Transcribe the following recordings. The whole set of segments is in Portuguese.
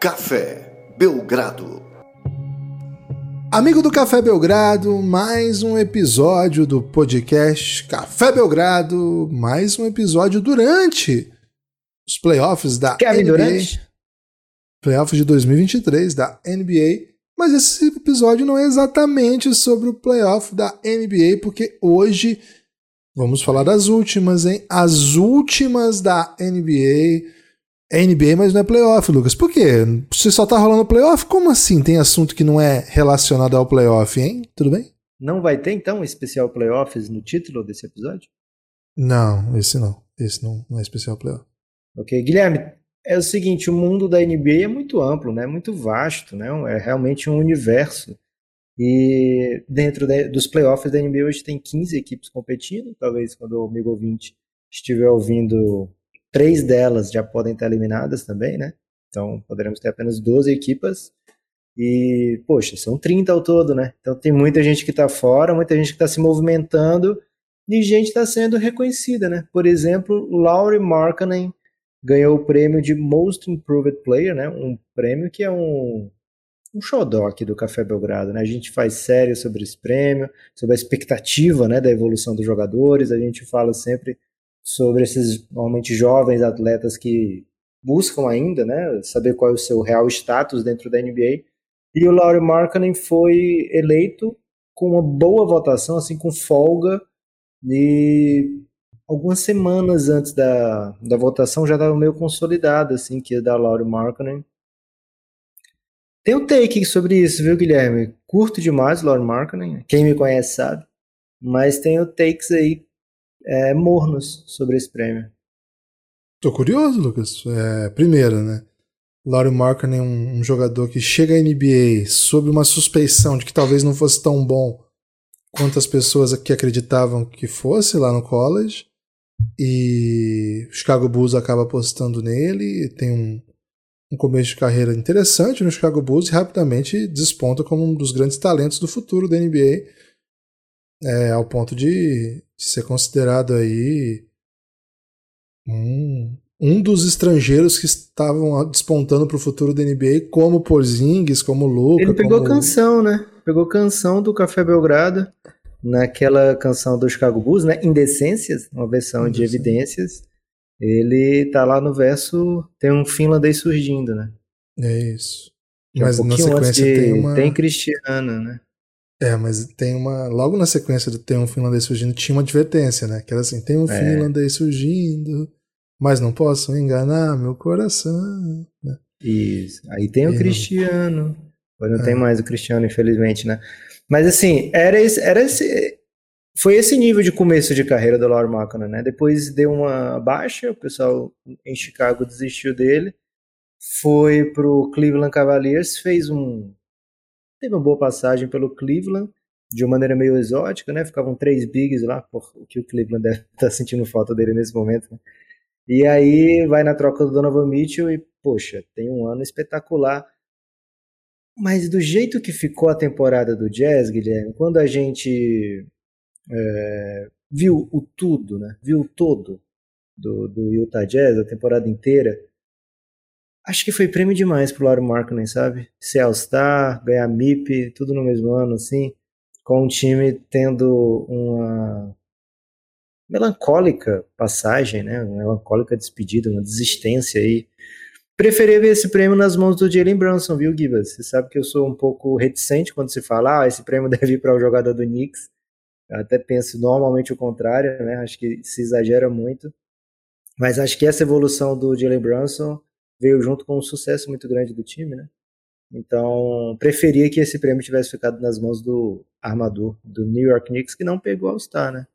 Café Belgrado. Amigo do Café Belgrado, mais um episódio do podcast Café Belgrado, mais um episódio durante os playoffs da Kevin NBA. Durant? Playoffs de 2023 da NBA. Mas esse episódio não é exatamente sobre o playoff da NBA, porque hoje vamos falar das últimas, hein? As últimas da NBA. É NBA, mas não é playoff, Lucas. Por quê? Você só tá rolando playoff? Como assim? Tem assunto que não é relacionado ao playoff, hein? Tudo bem? Não vai ter, então, um especial playoffs no título desse episódio? Não, esse não. Esse não, não é especial playoff. Ok, Guilherme, é o seguinte, o mundo da NBA é muito amplo, né? Muito vasto, né? É realmente um universo. E dentro de, dos playoffs da NBA hoje tem 15 equipes competindo. Talvez quando o amigo ouvinte estiver ouvindo, três delas já podem estar eliminadas também, né? Então poderemos ter apenas 12 equipas. E, poxa, são 30 ao todo, né? Então tem muita gente que está fora, muita gente que está se movimentando e gente está sendo reconhecida, né? Por exemplo, Laurie Markkanen ganhou o prêmio de Most Improved Player, né? Um prêmio que é um, um xodó aqui do Café Belgrado, né? A gente faz série sobre esse prêmio, sobre a expectativa, né, da evolução dos jogadores, a gente fala sempre sobre esses normalmente jovens atletas que buscam ainda, né, saber qual é o seu real status dentro da NBA. E o Laurie Markkanen foi eleito com uma boa votação, assim, com folga, e algumas semanas antes da, da votação já estava meio consolidado, assim, que ia dar Laurie Markkanen. Tem um take sobre isso, viu, Guilherme? Curto demais, Laurie Markkanen, quem me conhece sabe, mas tem o takes aí é, mornos sobre esse prêmio. Tô curioso, Lucas. É, primeiro, né? Laurie Markkinen é um, um, jogador que chega à NBA sob uma suspeição de que talvez não fosse tão bom quanto as pessoas que acreditavam que fosse lá no college. E o Chicago Bulls acaba apostando nele, tem um, um começo de carreira interessante no Chicago Bulls e rapidamente desponta como um dos grandes talentos do futuro da NBA, é, ao ponto de, ser considerado aí um, um dos estrangeiros que estavam despontando para o futuro da NBA, como Porzingis, como Luca. Ele pegou como... canção, né? Pegou canção do Café Belgrado, naquela canção do Chicago Bulls, né? Indecências, uma versão de Evidências. Ele tá lá no verso, tem um finlandês surgindo, né? É isso. Que mas é um na sequência de... tem uma. Tem Cristiano, né? É, mas tem uma. Logo na sequência do Tem um finlandês surgindo, tinha uma advertência, né? Que era assim: tem um É. finlandês surgindo, mas não posso enganar meu coração. né? Isso. Aí tem o E Cristiano. Agora não tem É. mais o Cristiano, infelizmente, né? Mas assim, era esse, era esse, foi esse nível de começo de carreira do Laurie Markkanen, né? Depois deu uma baixa, o pessoal em Chicago desistiu dele, foi pro Cleveland Cavaliers, fez um teve uma boa passagem pelo Cleveland de uma maneira meio exótica, né? Ficavam três bigs lá, por o que o Cleveland deve estar sentindo falta dele nesse momento, né? E aí vai na troca do Donovan Mitchell e, poxa, tem um ano espetacular. Mas do jeito que ficou a temporada do Jazz, Guilherme, quando a gente é, viu o tudo, né? Viu o todo do, do Utah Jazz, a temporada inteira, acho que foi prêmio demais pro Laurie Markkinen, sabe? Ser All-Star, ganhar MIP, tudo no mesmo ano, assim, com o time tendo uma melancólica passagem, né? Uma melancólica despedida, uma desistência aí. Preferia ver esse prêmio nas mãos do Jalen Brunson, viu, Gibas? Você sabe que eu sou um pouco reticente quando se fala, ah, esse prêmio deve ir para o jogador do Knicks. Eu até penso normalmente o contrário, né? Acho que se exagera muito. Mas acho que essa evolução do Jalen Brunson veio junto com um sucesso muito grande do time, né? Então, preferia que esse prêmio tivesse ficado nas mãos do armador do New York Knicks, que não pegou All-Star, né?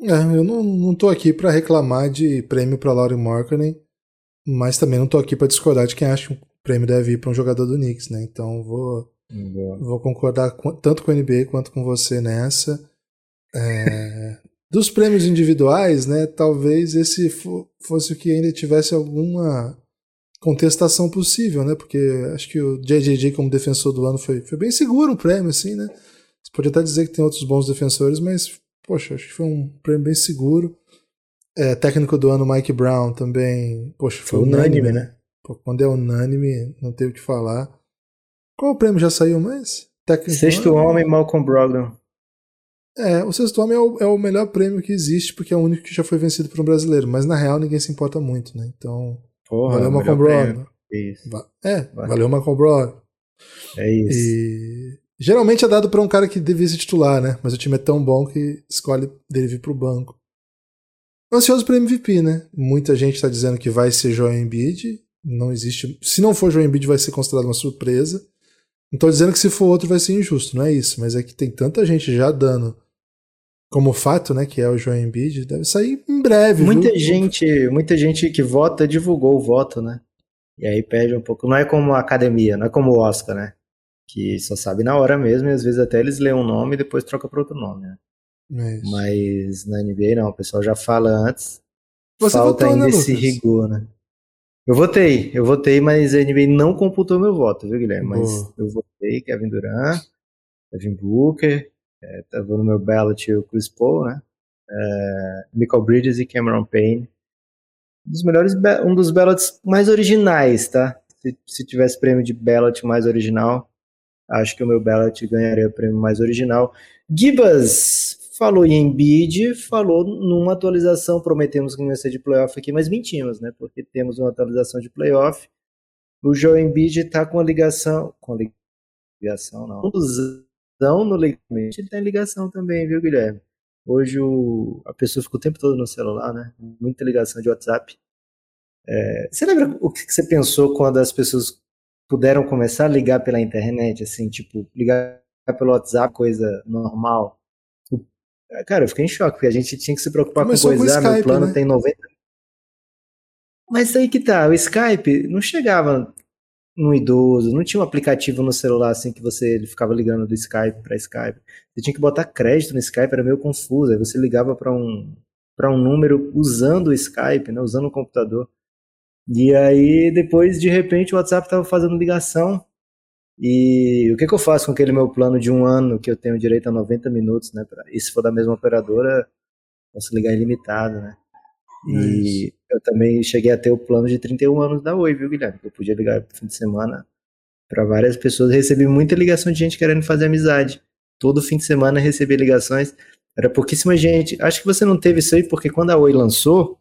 É, eu não, não tô aqui para reclamar de prêmio para Laurie Markkinen, mas também não tô aqui para discordar de quem acha que o prêmio deve ir para um jogador do Knicks, né? Então vou, vou concordar com- tanto com a NBA quanto com você nessa. É, dos prêmios individuais, né? Talvez esse fo- fosse o que ainda tivesse alguma contestação possível, né? Porque acho que o JJJ como defensor do ano foi, foi bem seguro o prêmio, assim, né? Você pode até dizer que tem outros bons defensores, mas poxa, acho que foi um prêmio bem seguro. É, técnico do ano, Mike Brown, também, poxa, foi, Foi unânime, unânime, né? Pô, quando é unânime, não teve o que falar. Qual o prêmio já saiu mais? Técnico Sexto Homem, Malcolm Brogdon. É, o Sexto Homem é o, é o, melhor prêmio que existe, porque é o único que já foi vencido por um brasileiro. Mas na real ninguém se importa muito, né? Então. Porra, valeu Malcolm Brogdon. Isso. É, Vai. valeu Malcolm Brogdon. É isso. E geralmente é dado para um cara que devia ser titular, né? Mas o time é tão bom que escolhe dele vir pro banco. Ansioso para MVP, né? Muita gente está dizendo que vai ser Joel Embiid. Não existe. Se não for Joel Embiid, vai ser considerado uma surpresa. Não tô dizendo que se for outro vai ser injusto, não é isso. Mas é que tem tanta gente já dando como fato, né, que é o Joel Embiid, deve sair em breve. Muita viu? gente, muita gente que vota divulgou o voto, né? E aí perde um pouco. Não é como a academia, não é como o Oscar, né? Que só sabe na hora mesmo e às vezes até eles leem um nome e depois troca para outro nome, né? É Mas na NBA não, o pessoal já fala antes. Você Falta votou, ainda né, esse rigor, né? Eu votei, eu votei, mas a NBA não computou meu voto, viu, Guilherme? Mas Boa. eu votei Kevin Durant, Kevin Booker, é, tava no meu ballot o Chris Paul, né? É, Michael Bridges e Cameron Payne. Um dos melhores, um dos ballots mais originais, tá? Se, se tivesse prêmio de ballot mais original, acho que o meu ballot ganharia o prêmio mais original. Gibas, falou em Embiid, falou numa atualização, prometemos que não ia ser de playoff aqui, mas mentimos, né? Porque temos uma atualização de playoff. O Joe Embiid está com a ligação, com a ligação não, contusão no ligamento, ele tem ligação também, viu, Guilherme? Hoje o, a pessoa fica o tempo todo no celular, né? Muita ligação de WhatsApp. É, você lembra o que você pensou quando as pessoas puderam começar a ligar pela internet, assim, tipo, ligar pelo WhatsApp, coisa normal? Cara, eu fiquei em choque, porque a gente tinha que se preocupar Começou com coisa. Com ah, meu plano né? tem 90. Mas aí que tá, o Skype não chegava no idoso, não tinha um aplicativo no celular assim que você ele ficava ligando do Skype para Skype. Você tinha que botar crédito no Skype, era meio confuso. Aí você ligava para um para um número usando o Skype, né, usando o computador. E aí depois de repente o WhatsApp estava fazendo ligação e o que, que, eu faço com aquele meu plano de um ano que eu tenho direito a 90 minutos, né? Pra, e se for da mesma operadora, posso ligar ilimitado, né? E eu também cheguei a ter o plano de 31 anos da Oi, viu, Guilherme? Eu podia ligar no fim de semana para várias pessoas. recebi muita ligação de gente querendo fazer amizade. Todo fim de semana recebi ligações. Era pouquíssima gente. Acho que você não teve isso aí porque quando a Oi lançou,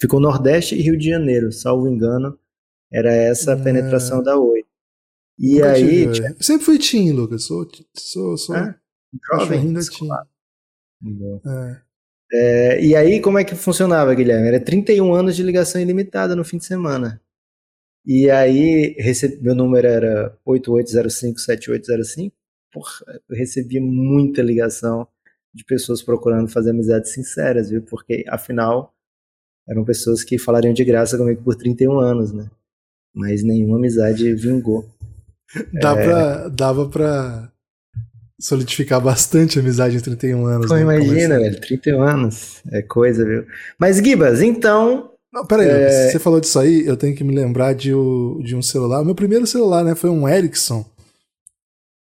ficou Nordeste e Rio de Janeiro, salvo engano. Era essa a penetração da Oi. E Nunca aí. Tive, tinha... Sempre fui Tim, Lucas. Sou, sou, sou é, jovem. Ainda Tim. É. É, e aí, como é que funcionava, Guilherme? Era 31 anos de ligação ilimitada no fim de semana. E aí, recebi, meu número era 88057805. Porra, eu recebia muita ligação de pessoas procurando fazer amizades sinceras, viu? Porque, afinal, eram pessoas que falariam de graça comigo por 31 anos, né? Mas nenhuma amizade vingou. Dá é... pra, dava pra solidificar bastante a amizade em 31 anos. Pô, né? imagina, velho, 31 anos. É coisa, viu? Mas, Gibas, então. Não, peraí, é... você falou disso aí, eu tenho que me lembrar de, o, de um celular. O meu primeiro celular, né, foi um Ericsson.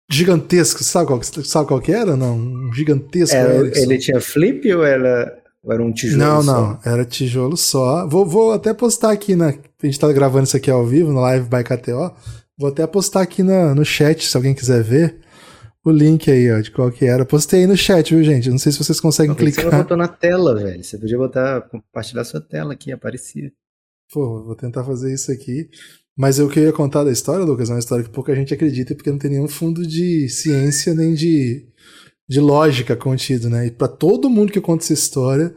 Gigantesco, sabe qual, sabe qual que era? Não, um gigantesco era, Ericsson. Ele tinha flip ou era, ou era um tijolo não, só? Não, não, era tijolo só. Vou, vou até postar aqui, na, a gente tá gravando isso aqui ao vivo, no Live by KTO. Vou até postar aqui no, no chat, se alguém quiser ver, o link aí, ó, de qual que era. Postei aí no chat, viu, gente? Não sei se vocês conseguem Por clicar. Você botou na tela, velho. Você podia botar, compartilhar sua tela aqui, aparecia. Pô, vou tentar fazer isso aqui. Mas eu queria contar da história, Lucas, é uma história que pouca gente acredita porque não tem nenhum fundo de ciência nem de, de lógica contido, né? E para todo mundo que conta essa história,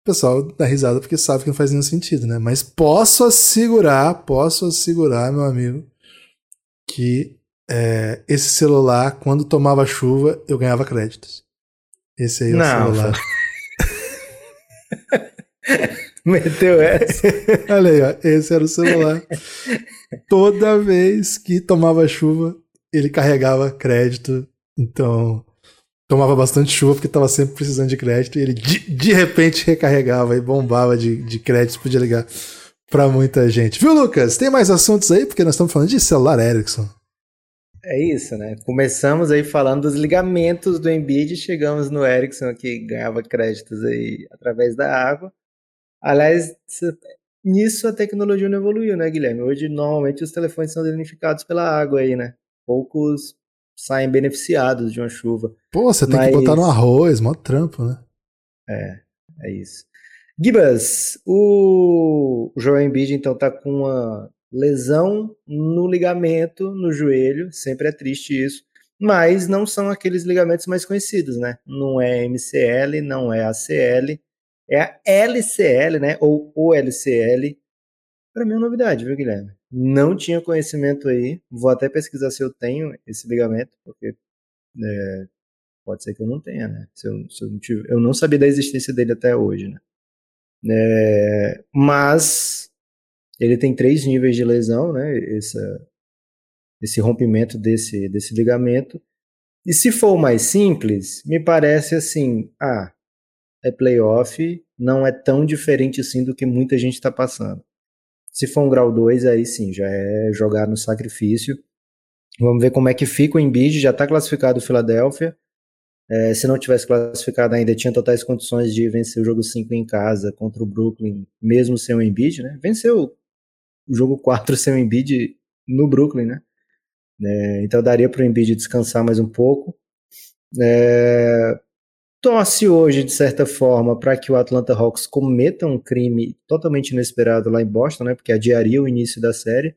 o pessoal dá risada porque sabe que não faz nenhum sentido, né? Mas posso assegurar, posso assegurar, meu amigo, que é, esse celular, quando tomava chuva, eu ganhava créditos. Esse aí é o Não, celular. Meteu essa. Olha aí, ó, esse era o celular. Toda vez que tomava chuva, ele carregava crédito. Então, tomava bastante chuva porque estava sempre precisando de crédito. E ele de, de repente recarregava e bombava de, de créditos, podia ligar para muita gente. Viu, Lucas? Tem mais assuntos aí? Porque nós estamos falando de celular Ericsson. É isso, né? Começamos aí falando dos ligamentos do Embiid, chegamos no Ericsson que ganhava créditos aí através da água. Aliás, nisso a tecnologia não evoluiu, né, Guilherme? Hoje, normalmente, os telefones são danificados pela água aí, né? Poucos saem beneficiados de uma chuva. Pô, você tem Mas... que botar no arroz, mó trampo, né? É, é isso. Gibas, o, o Joel Embiid, então, tá com uma lesão no ligamento, no joelho, sempre é triste isso, mas não são aqueles ligamentos mais conhecidos, né? Não é MCL, não é ACL, é a LCL, né? Ou OLCL. Para mim é novidade, viu, Guilherme? Não tinha conhecimento aí. Vou até pesquisar se eu tenho esse ligamento, porque é, pode ser que eu não tenha, né? Se eu, se eu, não tive, eu não sabia da existência dele até hoje, né? É, mas ele tem três níveis de lesão, né? Essa, esse rompimento desse, desse ligamento. E se for o mais simples, me parece assim, ah, é playoff, não é tão diferente assim do que muita gente está passando. Se for um grau 2, aí sim, já é jogar no sacrifício. Vamos ver como é que fica o Embiid, já está classificado o Philadelphia. É, se não tivesse classificado ainda, tinha totais condições de vencer o jogo 5 em casa contra o Brooklyn, mesmo sem o Embiid, né? Venceu jogo 4 sem o Embiid no Brooklyn, né? É, então daria para o Embiid descansar mais um pouco. É, torce hoje, de certa forma, para que o Atlanta Hawks cometa um crime totalmente inesperado lá em Boston, né? Porque adiaria o início da série.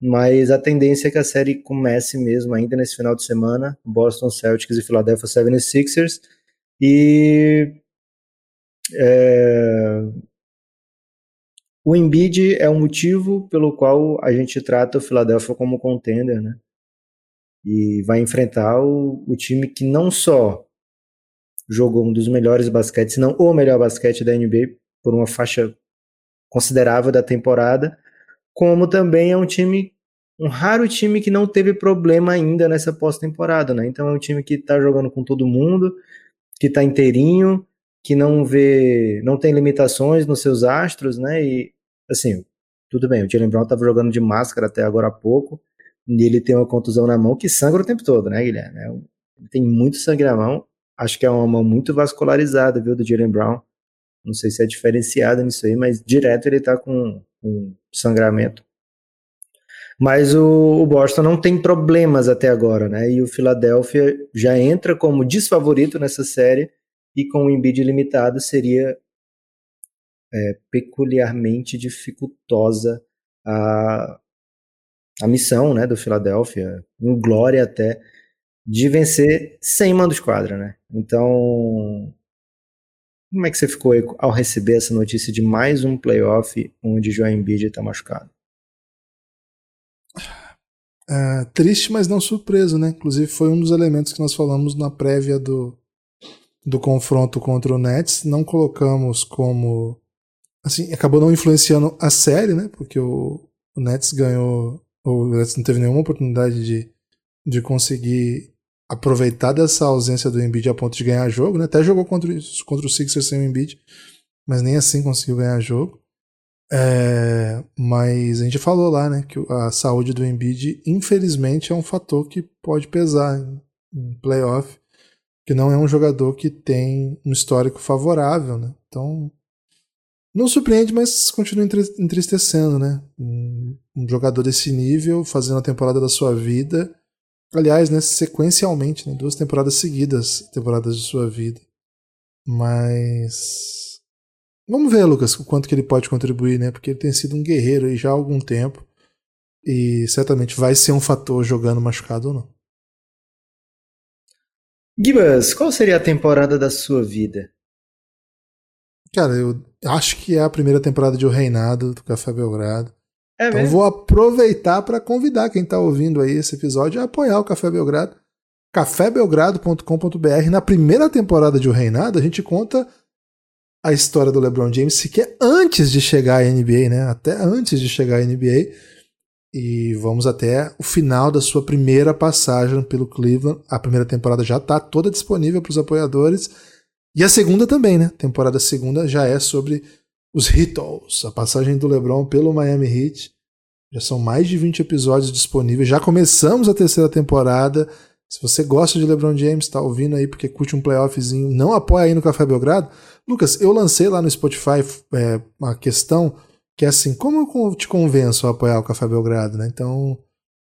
Mas a tendência é que a série comece mesmo ainda nesse final de semana. Boston Celtics e Philadelphia 76ers. E é, o Embiid é o motivo pelo qual a gente trata o Philadelphia como contender, né? E vai enfrentar o, o time que não só jogou um dos melhores basquetes, se não o melhor basquete da NBA por uma faixa considerável da temporada, como também é um time um raro time que não teve problema ainda nessa pós-temporada, né? Então é um time que está jogando com todo mundo, que está inteirinho, que não vê, não tem limitações nos seus astros, né? E assim, tudo bem, o Jalen Brown estava jogando de máscara até agora há pouco, e ele tem uma contusão na mão que sangra o tempo todo, né, Guilherme? É um, ele tem muito sangue na mão, acho que é uma mão muito vascularizada, viu, do Jalen Brown. Não sei se é diferenciada nisso aí, mas direto ele tá com, com sangramento. Mas o, o, Boston não tem problemas até agora, né? E o Philadelphia já entra como desfavorito nessa série e com o Embiid limitado seria é, peculiarmente dificultosa a, a missão né, do Philadelphia, em glória até, de vencer sem mando de quadra. Né? Então, como é que você ficou ao receber essa notícia de mais um playoff onde Joel Embiid está machucado? É, triste, mas não surpreso, né? Inclusive foi um dos elementos que nós falamos na prévia do, do confronto contra o Nets. Não colocamos como assim, acabou não influenciando a série, né? Porque o, o Nets ganhou, o Nets não teve nenhuma oportunidade de, de conseguir aproveitar dessa ausência do Embiid a ponto de ganhar jogo, né? Até jogou contra, contra o Sixers sem o Embiid, mas nem assim conseguiu ganhar jogo. É, mas a gente falou lá, né, que a saúde do Embiid, infelizmente, é um fator que pode pesar em, playoff, que não é um jogador que tem um histórico favorável, né? Então, não surpreende, mas continua entristecendo, né? Um, jogador desse nível fazendo a temporada da sua vida. Aliás, né, sequencialmente, né, duas temporadas seguidas, temporadas de sua vida. Mas vamos ver, Lucas, o quanto que ele pode contribuir, né? Porque ele tem sido um guerreiro aí já há algum tempo e certamente vai ser um fator jogando machucado ou não. Gibas, qual seria a temporada da sua vida? Cara, eu acho que é a primeira temporada de O Reinado do Café Belgrado. É então mesmo? vou aproveitar para convidar quem está ouvindo aí esse episódio a apoiar o Café Belgrado. cafébelgrado.com.br. Na primeira temporada de O Reinado, a gente conta a história do LeBron James, que é antes de chegar à NBA, né? Até antes de chegar à NBA. E vamos até o final da sua primeira passagem pelo Cleveland. A primeira temporada já está toda disponível para os apoiadores. E a segunda também, né? Temporada segunda já é sobre os Heatles, a passagem do LeBron pelo Miami Heat. Já são mais de 20 episódios disponíveis. Já começamos a terceira temporada. Se você gosta de LeBron James, está ouvindo aí porque curte um playoffzinho, não apoia aí no Café Belgrado. Lucas, eu lancei lá no Spotify é, uma questão Que é assim, como eu te convenço a apoiar o Café Belgrado, né? Então,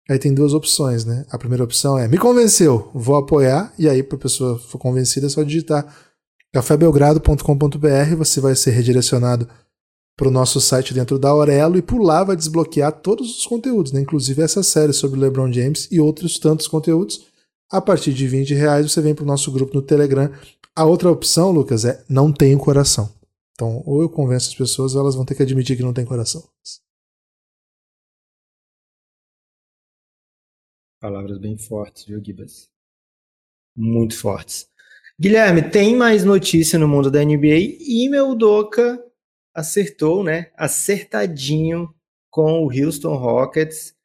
aí tem duas opções, né? A primeira opção é, me convenceu, vou apoiar, e aí para a pessoa for convencida é só digitar cafébelgrado.com.br, você vai ser redirecionado para o nosso site dentro da Aurelo e por lá vai desbloquear todos os conteúdos, né? inclusive essa série sobre LeBron James e outros tantos conteúdos. A partir de 20 reais você vem para o nosso grupo no Telegram. A outra opção, Lucas, é não tenho coração. Então, ou eu convenço as pessoas, ou elas vão ter que admitir que não tem coração. Palavras bem fortes, viu, Gibas? Muito fortes. Guilherme, tem mais notícia no mundo da NBA e meu Doca acertou, né? Acertadinho com o Houston Rockets.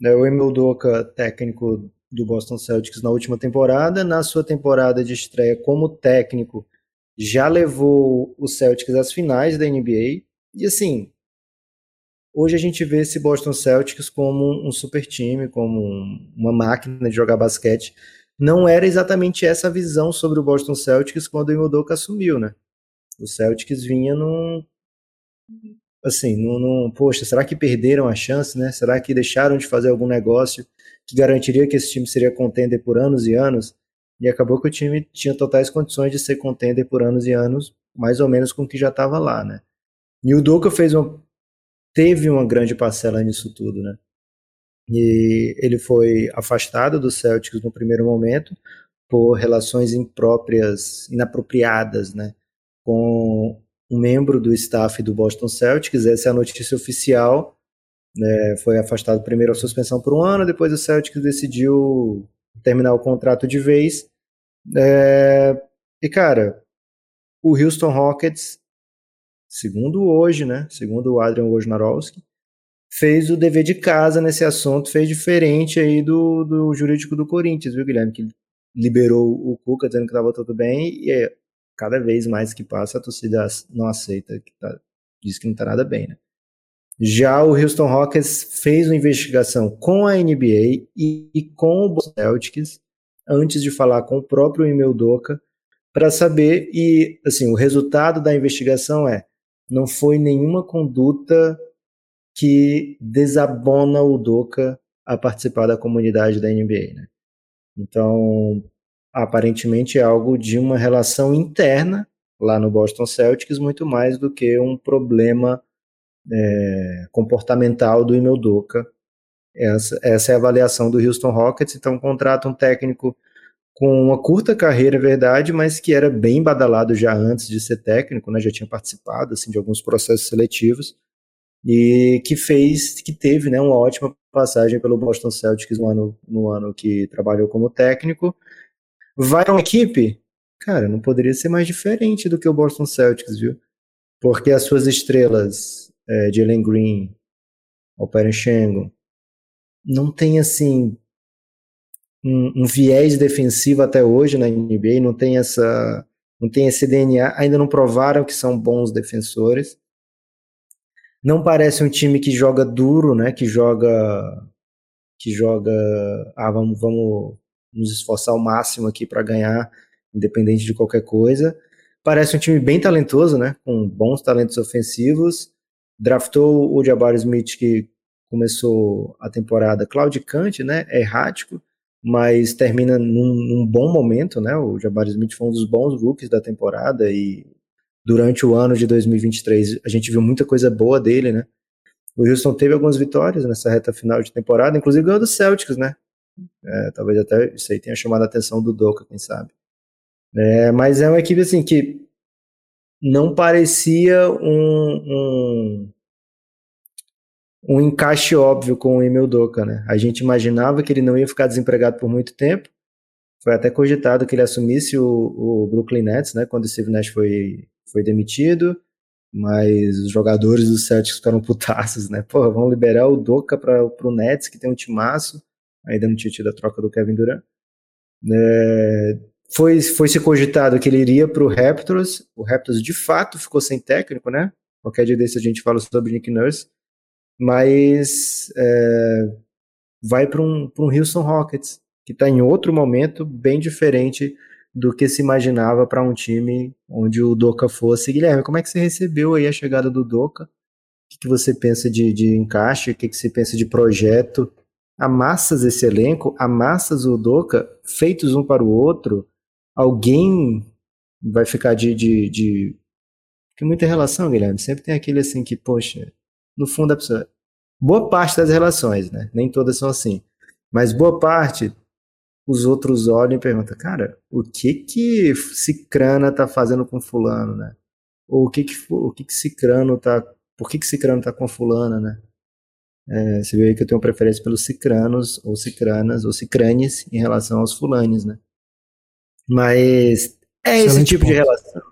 Né, o Emil Doca, técnico do Boston Celtics na última temporada, na sua temporada de estreia como técnico, já levou o Celtics às finais da NBA. E assim, hoje a gente vê esse Boston Celtics como um super time, como uma máquina de jogar basquete não era exatamente essa a visão sobre o Boston Celtics quando o Imodoka assumiu, né? O Celtics vinha num assim, num, num, poxa, será que perderam a chance, né? Será que deixaram de fazer algum negócio que garantiria que esse time seria contender por anos e anos? E acabou que o time tinha totais condições de ser contender por anos e anos, mais ou menos com o que já estava lá, né? E o Doka fez uma teve uma grande parcela nisso tudo, né? E ele foi afastado do Celtics no primeiro momento por relações impróprias, inapropriadas, né, com um membro do staff do Boston Celtics. Essa é a notícia oficial. Né, foi afastado primeiro a suspensão por um ano, depois o Celtics decidiu terminar o contrato de vez. É, e cara, o Houston Rockets, segundo hoje, né, segundo o Adrian Wojnarowski, fez o dever de casa nesse assunto, fez diferente aí do, do jurídico do Corinthians, viu, Guilherme? Que liberou o Cuca dizendo que estava tudo bem e é, cada vez mais que passa a torcida não aceita, que tá, diz que não está nada bem, né? Já o Houston Rockets fez uma investigação com a NBA e, e com o Celtics antes de falar com o próprio Emil Doca para saber e assim o resultado da investigação é não foi nenhuma conduta que desabona o Doca a participar da comunidade da NBA, né? Então, aparentemente é algo de uma relação interna lá no Boston Celtics, muito mais do que um problema é, comportamental do Emil Doca. Essa, essa é a avaliação do Houston Rockets, então contrata um técnico com uma curta carreira, é verdade, mas que era bem badalado já antes de ser técnico, né? já tinha participado assim, de alguns processos seletivos, e que fez, que teve né, uma ótima passagem pelo Boston Celtics no ano, no ano que trabalhou como técnico. Vai uma equipe? Cara, não poderia ser mais diferente do que o Boston Celtics, viu? Porque as suas estrelas, é, Jalen Green, Alperen Schengen, não tem assim um, um, viés defensivo até hoje na NBA, não tem essa não tem esse DNA, ainda não provaram que são bons defensores. Não parece um time que joga duro, né? Que joga que joga, ah, vamos, vamos nos esforçar ao máximo aqui para ganhar, independente de qualquer coisa. Parece um time bem talentoso, né? Com bons talentos ofensivos. Draftou o Jabari Smith que começou a temporada claudicante, né? Errático, mas termina num, num, bom momento, né? O Jabari Smith foi um dos bons rookies da temporada e durante o ano de 2023 a gente viu muita coisa boa dele, né? O Houston teve algumas vitórias nessa reta final de temporada, inclusive ganhou do Celtics, né? É, talvez até isso aí tenha chamado a atenção do Doca, quem sabe. É, mas é uma equipe assim que não parecia um, um, um encaixe óbvio com o Emil Doca, né? A gente imaginava que ele não ia ficar desempregado por muito tempo. Foi até cogitado que ele assumisse o, o Brooklyn Nets, né? Quando o Steve Nash foi foi demitido, mas os jogadores do Celtics ficaram putaços, né? Pô, vamos liberar o Doca para o Nets, que tem um timaço, ainda não tinha tido a troca do Kevin Durant. É, foi, foi se cogitado que ele iria para o Raptors, o Raptors de fato ficou sem técnico, né? Qualquer dia desse a gente fala sobre Nick Nurse, mas é, vai para um, um Houston Rockets, que está em outro momento bem diferente do que se imaginava para um time onde o Doca fosse. Guilherme, como é que você recebeu aí a chegada do Doca? que, que você pensa de, de encaixe, o que, que você pensa de projeto. Amassas esse elenco, amassas o Doca, feitos um para o outro, alguém vai ficar de, de, de... Tem muita relação, Guilherme. Sempre tem aquele assim que, poxa, no fundo a pessoa. Boa parte das relações, né? Nem todas são assim. Mas boa parte, os outros olham e perguntam, cara, o que que Cicrana tá fazendo com fulano, né? Ou o que que, o que, que Cicrano tá. Por que que Cicrano tá com fulana, né? É, você vê aí que eu tenho preferência pelos cicranos, ou cicranas, ou cicranes em relação aos fulanes, né? Mas é Excelente esse tipo ponto. de relação.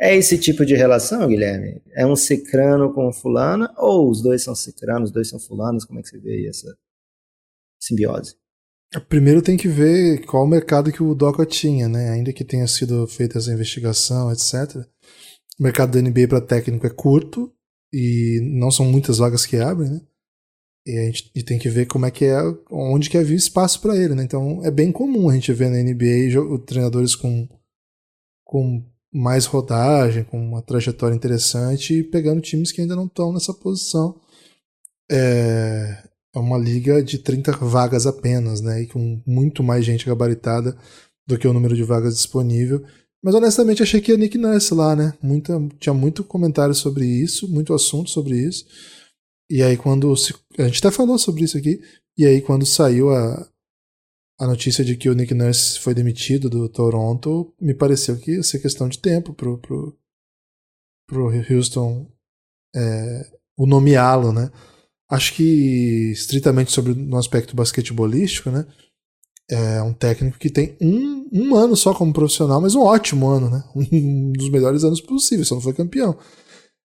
É esse tipo de relação, Guilherme? É um cicrano com fulana, ou os dois são cicranos, os dois são fulanos? Como é que você vê aí essa simbiose? Primeiro tem que ver qual o mercado que o DOCA tinha, né? Ainda que tenha sido feita essa investigação, etc. O mercado da NBA para técnico é curto e não são muitas vagas que abrem, né? E a gente tem que ver como é que é, onde que havia espaço para ele, né? Então é bem comum a gente ver na NBA treinadores com, com mais rodagem, com uma trajetória interessante e pegando times que ainda não estão nessa posição. É, é uma liga de 30 vagas apenas, né? E com muito mais gente gabaritada do que o número de vagas disponível. Mas honestamente achei que ia Nick Nurse lá, né? Muita, tinha muito comentário sobre isso, muito assunto sobre isso. E aí quando se, a gente até falou sobre isso aqui, e aí quando saiu a, a notícia de que o Nick Nurse foi demitido do Toronto, me pareceu que ia ser questão de tempo pro, pro, pro Houston é, o nomeá-lo, né? Acho que estritamente sobre no aspecto basquetebolístico, né? É um técnico que tem um, um ano só como profissional, mas um ótimo ano, né? Um dos melhores anos possíveis, só não foi campeão.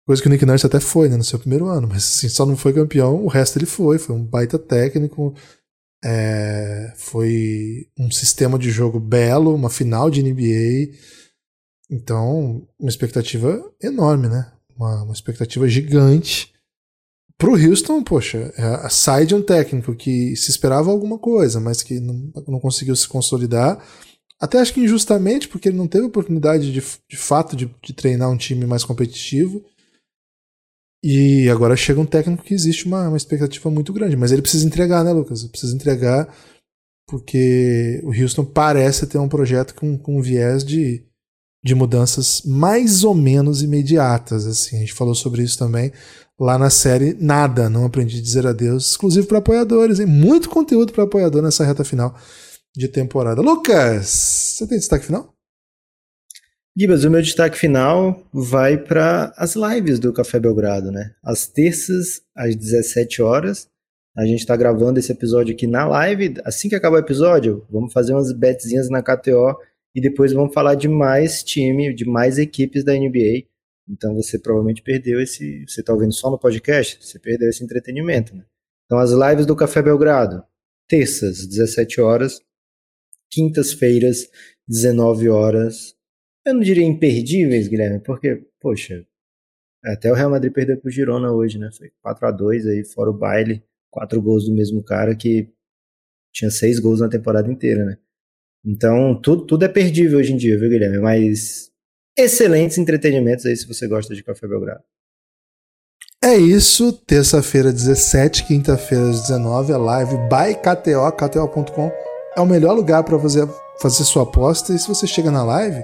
Coisa que o Nick Nurse até foi, né, no seu primeiro ano, mas assim, só não foi campeão, o resto ele foi, foi um baita técnico, é, foi um sistema de jogo belo, uma final de NBA, então uma expectativa enorme, né, uma, uma expectativa gigante. Pro Houston, poxa, é, sai de um técnico que se esperava alguma coisa, mas que não, não conseguiu se consolidar, até acho que injustamente, porque ele não teve oportunidade de, de fato de, de treinar um time mais competitivo, e agora chega um técnico que existe uma, uma expectativa muito grande. Mas ele precisa entregar, né, Lucas? Ele precisa entregar porque o Houston parece ter um projeto com, com viés de, de mudanças mais ou menos imediatas. Assim. A gente falou sobre isso também lá na série Nada, Não Aprendi a Dizer Adeus, exclusivo para apoiadores. Hein? Muito conteúdo para apoiador nessa reta final de temporada. Lucas, você tem destaque final? Gibas, o meu destaque final vai para as lives do Café Belgrado, né? Às terças, às 17 horas. A gente está gravando esse episódio aqui na live. Assim que acabar o episódio, vamos fazer umas betzinhas na KTO e depois vamos falar de mais time, de mais equipes da NBA. Então você provavelmente perdeu esse. Você está ouvindo só no podcast? Você perdeu esse entretenimento, né? Então as lives do Café Belgrado, terças, 17 horas. Quintas-feiras, 19 horas eu não diria imperdíveis, Guilherme, porque, poxa, até o Real Madrid perdeu pro Girona hoje, né? Foi 4 a 2 aí, fora o baile, quatro gols do mesmo cara que tinha seis gols na temporada inteira, né? Então, tudo, tudo é perdível hoje em dia, viu, Guilherme? Mas excelentes entretenimentos aí se você gosta de Café Belgrado. É isso, terça-feira 17, quinta-feira 19, a live by KTO, KTO.com é o melhor lugar para fazer, fazer sua aposta. E se você chega na live,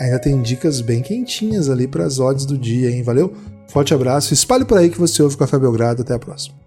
ainda tem dicas bem quentinhas ali para as odds do dia, hein? Valeu? Forte abraço, espalhe por aí que você ouve o Café Belgrado. Até a próxima.